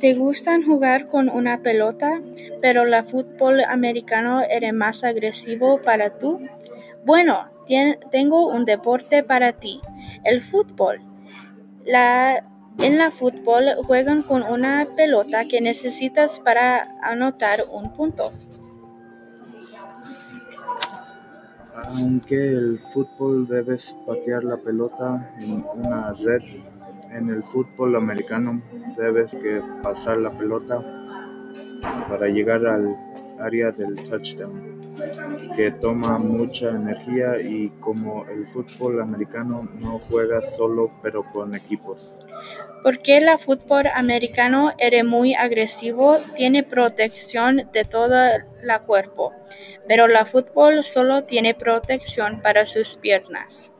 ¿Te gustan jugar con una pelota, pero la fútbol americano era más agresivo para tú? Bueno, tengo un deporte para ti, el fútbol. En la fútbol juegan con una pelota que necesitas para anotar un punto. Aunque el fútbol debes patear la pelota en una red, en el fútbol americano debes que pasar la pelota para llegar al área del touchdown, que toma mucha energía y como el fútbol americano no juega solo pero con equipos. Porque el fútbol americano era muy agresivo, tiene protección de todo el cuerpo, pero el fútbol solo tiene protección para sus piernas.